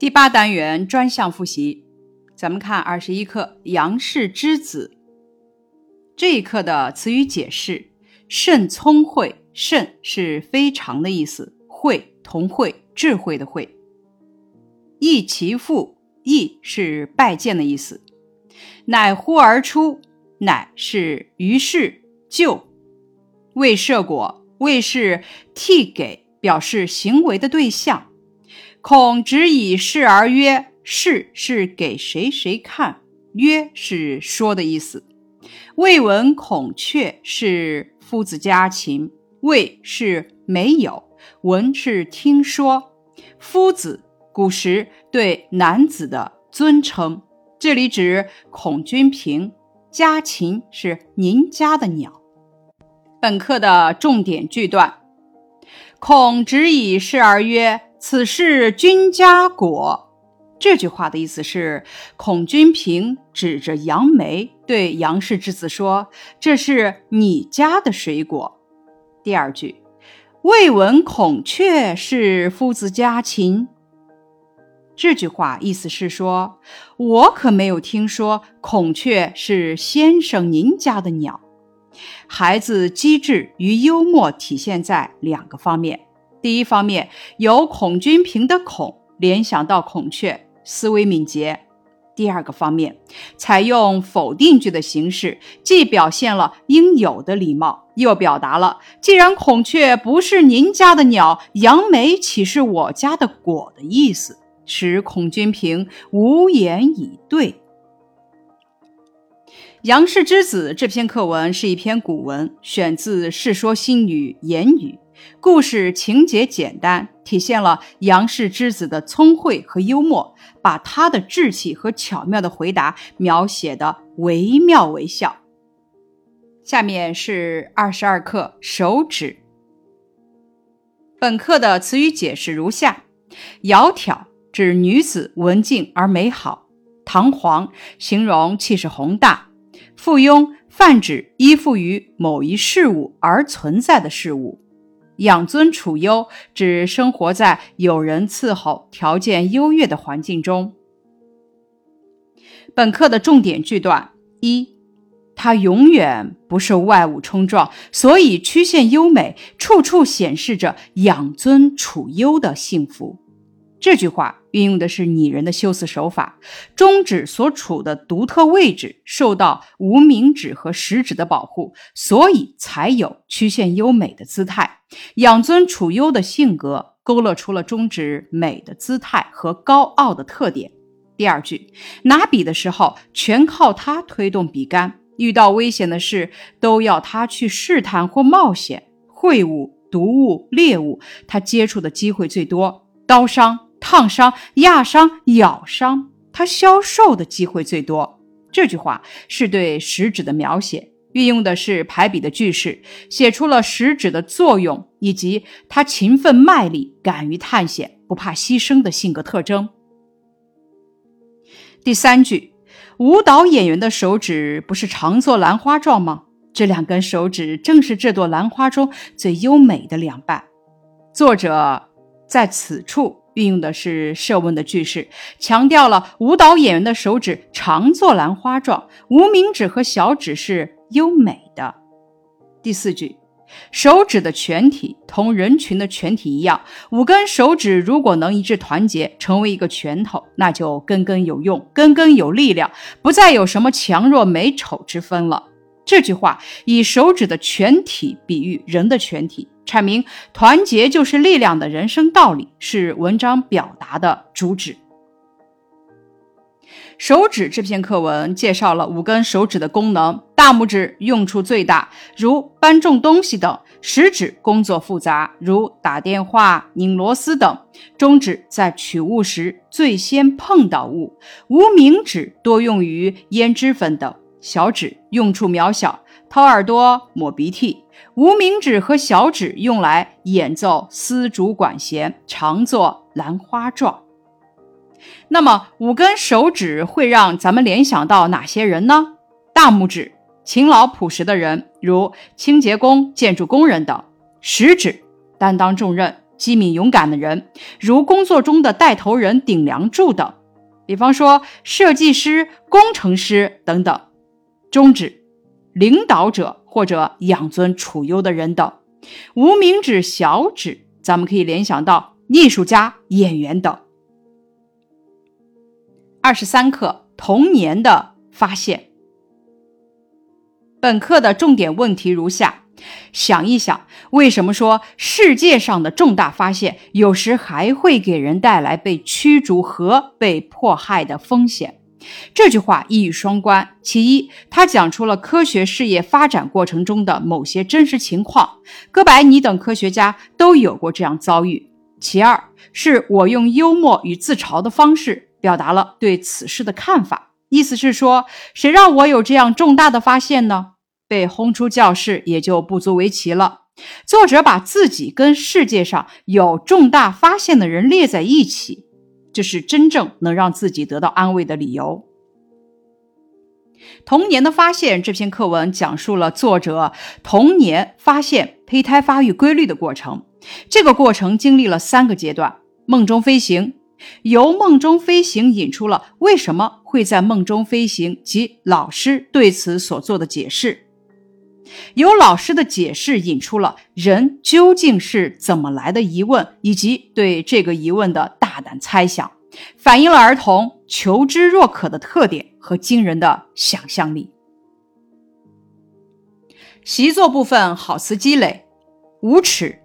第八单元专项复习，咱们看二十一课《杨氏之子》这一课的词语解释：甚聪慧，甚是非常的意思，慧同慧智慧的慧。义其父，义是拜见的意思。乃呼而出，乃是于是就。为设果，为是替给，表示行为的对象。孔指以示而曰：“示是给谁谁看，曰是说的意思。未闻孔雀是夫子家禽，未是没有，闻是听说。夫子古时对男子的尊称，这里指孔君平。家禽是您家的鸟。本课的重点句段：孔指以示而曰。”此是君家果。这句话的意思是，孔君平指着杨梅对杨氏之子说：“这是你家的水果。”第二句，未闻孔雀是夫子家禽。这句话意思是说，我可没有听说孔雀是先生您家的鸟。孩子机智与幽默体现在两个方面。第一方面，由孔君平的“孔”联想到孔雀，思维敏捷；第二个方面，采用否定句的形式，既表现了应有的礼貌，又表达了既然孔雀不是您家的鸟，杨梅岂是我家的果的意思，使孔君平无言以对。《杨氏之子》这篇课文是一篇古文，选自《世说新语·言语》。故事情节简单，体现了杨氏之子的聪慧和幽默，把他的志气和巧妙的回答描写的惟妙惟肖。下面是二十二课手指。本课的词语解释如下：窈窕指女子文静而美好，堂皇形容气势宏大，附庸泛指依附于某一事物而存在的事物。养尊处优指生活在有人伺候、条件优越的环境中。本课的重点句段一，它永远不受外物冲撞，所以曲线优美，处处显示着养尊处优的幸福。这句话运用的是拟人的修辞手法，中指所处的独特位置受到无名指和食指的保护，所以才有曲线优美的姿态。养尊处优的性格勾勒出了中指美的姿态和高傲的特点。第二句，拿笔的时候全靠他推动笔杆，遇到危险的事都要他去试探或冒险。秽物、毒物、猎物，他接触的机会最多，刀伤。烫伤、压伤、咬伤，他消瘦的机会最多。这句话是对食指的描写，运用的是排比的句式，写出了食指的作用以及他勤奋卖力、敢于探险、不怕牺牲的性格特征。第三句，舞蹈演员的手指不是常做兰花状吗？这两根手指正是这朵兰花中最优美的两瓣。作者在此处。运用的是设问的句式，强调了舞蹈演员的手指常做兰花状，无名指和小指是优美的。第四句，手指的全体同人群的全体一样，五根手指如果能一致团结，成为一个拳头，那就根根有用，根根有力量，不再有什么强弱美丑之分了。这句话以手指的全体比喻人的全体。阐明团结就是力量的人生道理，是文章表达的主旨。手指这篇课文介绍了五根手指的功能：大拇指用处最大，如搬重东西等；食指工作复杂，如打电话、拧螺丝等；中指在取物时最先碰到物；无名指多用于胭脂粉等；小指用处渺小。掏耳朵、抹鼻涕，无名指和小指用来演奏丝竹管弦，常作兰花状。那么五根手指会让咱们联想到哪些人呢？大拇指，勤劳朴实的人，如清洁工、建筑工人等；食指，担当重任、机敏勇敢的人，如工作中的带头人顶梁柱等，比方说设计师、工程师等等；中指，领导者或者养尊处优的人等；无名指、小指，咱们可以联想到艺术家、演员等。二十三课童年的发现。本课的重点问题如下。想一想，为什么说世界上的重大发现有时还会给人带来被驱逐和被迫害的风险？这句话一语双关。其一，他讲出了科学事业发展过程中的某些真实情况，哥白尼等科学家都有过这样遭遇；其二，是我用幽默与自嘲的方式表达了对此事的看法，意思是说，谁让我有这样重大的发现呢？被轰出教室也就不足为奇了。作者把自己跟世界上有重大发现的人列在一起，这是真正能让自己得到安慰的理由。童年的发现这篇课文讲述了作者童年发现胚胎发育规律的过程。这个过程经历了三个阶段：梦中飞行，由梦中飞行引出了为什么会在梦中飞行及老师对此所做的解释。由老师的解释引出了人究竟是怎么来的疑问，以及对这个疑问的大胆猜想，反映了儿童求知若渴的特点和惊人的想象力。习作部分好词积累：无耻、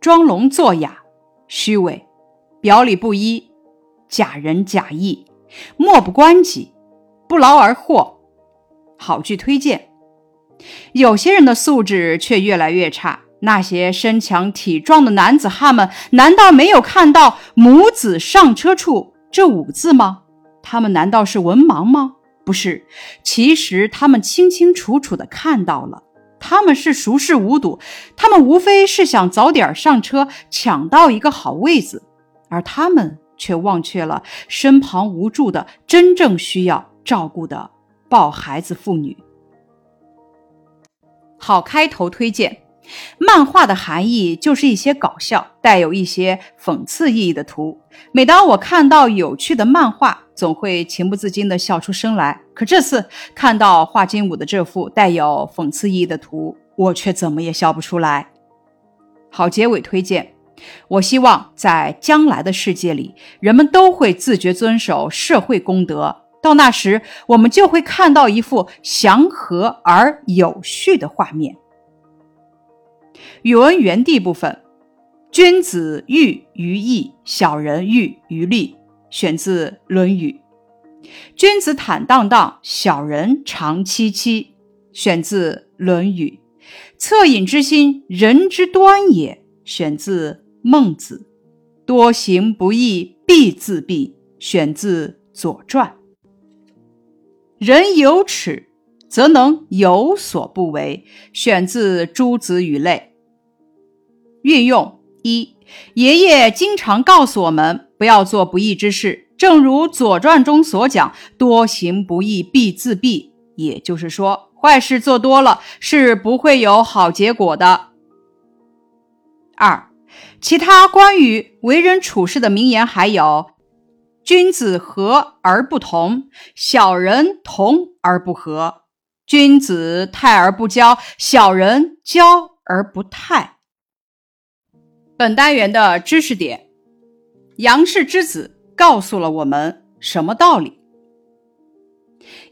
装聋作哑、虚伪、表里不一、假仁假义、漠不关己、不劳而获。好句推荐。有些人的素质却越来越差。那些身强体壮的男子汉们，难道没有看到“母子上车处”这五个字吗？他们难道是文盲吗？不是，其实他们清清楚楚地看到了。他们是熟视无睹，他们无非是想早点上车，抢到一个好位子，而他们却忘却了身旁无助的、真正需要照顾的抱孩子妇女。好开头推荐，漫画的含义就是一些搞笑、带有一些讽刺意义的图。每当我看到有趣的漫画，总会情不自禁地笑出声来。可这次看到画金武的这幅带有讽刺意义的图，我却怎么也笑不出来。好结尾推荐，我希望在将来的世界里，人们都会自觉遵守社会公德。到那时，我们就会看到一幅祥和而有序的画面。语文原地部分：君子喻于义，小人喻于利。选自《论语》。君子坦荡荡，小人长戚戚。选自《论语》。恻隐之心，人之端也。选自《孟子》。多行不义必自毙。选自《左传》。人有耻，则能有所不为。选自《诸子语类》。运用一：爷爷经常告诉我们不要做不义之事，正如《左传》中所讲：“多行不义必自毙。”也就是说，坏事做多了是不会有好结果的。二：其他关于为人处事的名言还有。君子和而不同，小人同而不和；君子泰而不骄，小人骄而不泰。本单元的知识点：杨氏之子告诉了我们什么道理？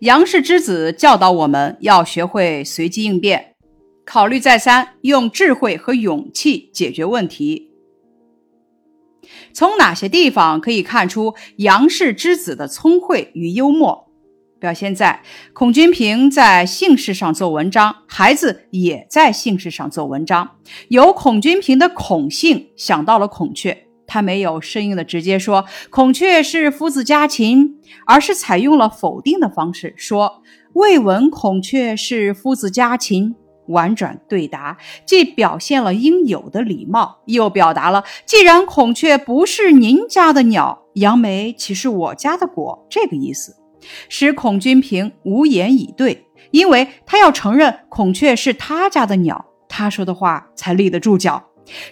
杨氏之子教导我们要学会随机应变，考虑再三，用智慧和勇气解决问题。从哪些地方可以看出杨氏之子的聪慧与幽默？表现在孔君平在姓氏上做文章，孩子也在姓氏上做文章。由孔君平的孔姓想到了孔雀，他没有生硬的直接说孔雀是夫子家禽，而是采用了否定的方式说未闻孔雀是夫子家禽。婉转对答，既表现了应有的礼貌，又表达了既然孔雀不是您家的鸟，杨梅岂是我家的果？这个意思，使孔君平无言以对，因为他要承认孔雀是他家的鸟，他说的话才立得住脚。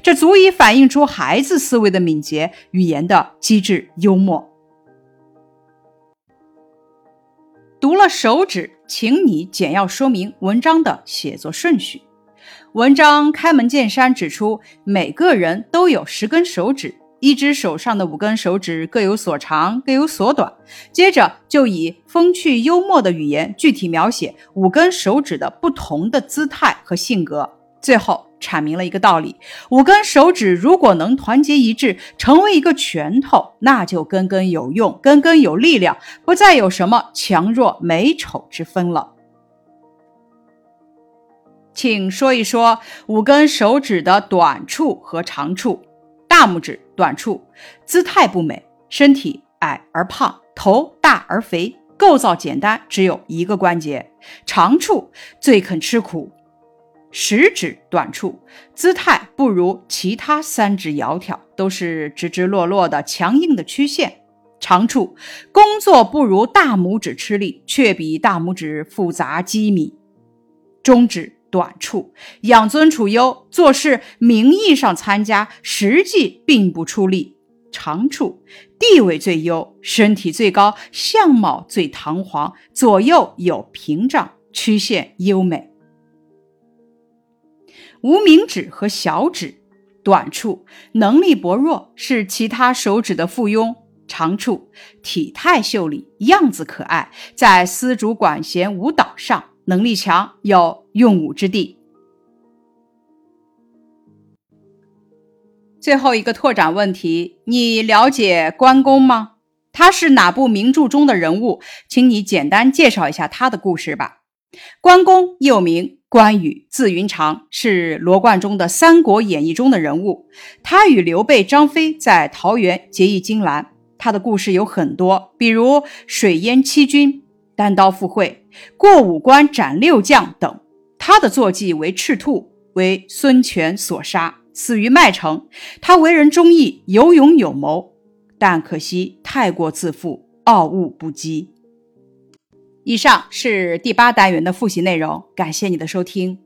这足以反映出孩子思维的敏捷、语言的机智、幽默。读了手指，请你简要说明文章的写作顺序。文章开门见山指出，每个人都有十根手指，一只手上的五根手指各有所长，各有所短。接着就以风趣幽默的语言具体描写五根手指的不同的姿态和性格。最后阐明了一个道理：五根手指如果能团结一致，成为一个拳头，那就根根有用，根根有力量，不再有什么强弱美丑之分了。请说一说五根手指的短处和长处。大拇指短处，姿态不美，身体矮而胖，头大而肥，构造简单，只有一个关节。长处，最肯吃苦。食指短处，姿态不如其他三指窈窕，都是直直落落的强硬的曲线。长处，工作不如大拇指吃力，却比大拇指复杂机敏。中指。短处，养尊处优，做事名义上参加，实际并不出力；长处，地位最优，身体最高，相貌最堂皇，左右有屏障，曲线优美。无名指和小指，短处，能力薄弱，是其他手指的附庸；长处，体态秀丽，样子可爱，在丝竹管弦舞蹈上。能力强，有用武之地。最后一个拓展问题：你了解关公吗？他是哪部名著中的人物？请你简单介绍一下他的故事吧。关公又名关羽，字云长，是罗贯中的《三国演义》中的人物。他与刘备、张飞在桃园结义金兰，他的故事有很多，比如水淹七军。单刀赴会，过五关斩六将等。他的坐骑为赤兔，为孙权所杀，死于麦城。他为人忠义，有勇有谋，但可惜太过自负，傲物不羁。以上是第八单元的复习内容，感谢你的收听。